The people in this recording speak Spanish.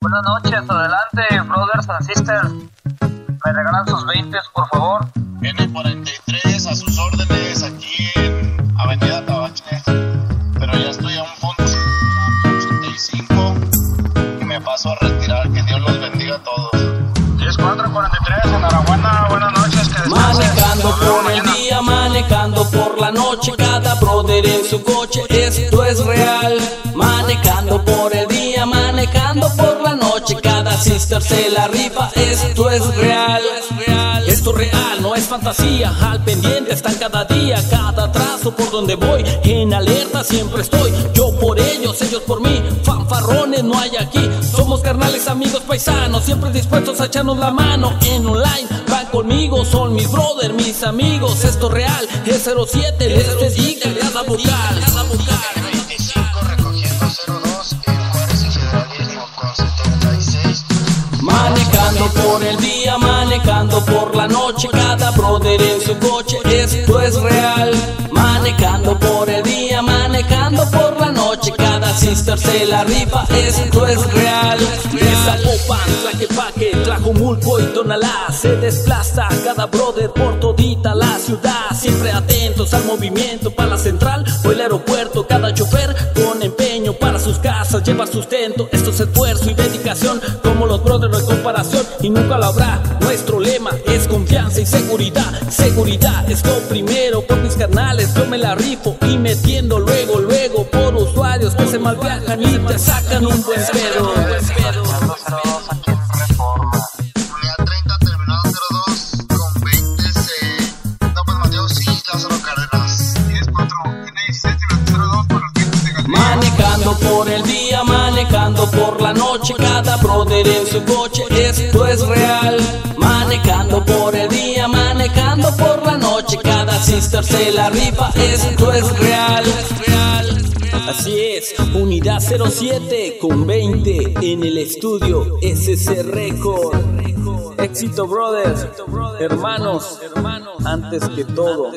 Buenas noches, adelante, brothers and sisters. Me regalan sus 20, por favor. N43 a sus órdenes aquí en Avenida Tabache. Pero ya estoy a un punto 85 y me paso a cada sister se la rifa, esto es real. Esto es real, no es fantasía, al pendiente están cada día, cada trazo por donde voy, en alerta siempre estoy, yo por ellos, ellos por mí, fanfarrones no hay aquí, somos carnales, amigos, paisanos, siempre dispuestos a echarnos la mano en online, van conmigo, son mis brothers, mis amigos, esto es real, es 07, les dedica cada vocal. Por el día, manejando por la noche, cada brother en su coche, esto es real. Manejando por el día, manejando por la noche, cada sister se la rifa, esto es real. De Zapopan, Tlaquepaque, Tlajumulco y Tonalá, se desplaza cada brother por todita la ciudad, siempre atentos al movimiento para la central o el aeropuerto, cada chofer con empeño para sus casas, lleva sustento, esto es esfuerzo y dedicación, como los brothers no hay comparación y nunca lo habrá. Nuestro lema es confianza y seguridad, seguridad es lo primero, por mis carnales yo me la rifo y metiendo luego, luego por usuarios que se malviajan y te sacan un buen pedo. Marchando 02 aquí en Reforma. Unidad 30 terminado 02 con 20 C. No, Mateo sí, Lázaro Cárdenas. 104 tiene 16 terminado 02 con los dientes de Galicia. Manejando por el día, manejando por la noche, cada brother en su coche, cada sister se la rifa, esto es real. Así es, unidad 07 con 20 en el estudio SC Record. Éxito, brothers, hermanos, antes que todo.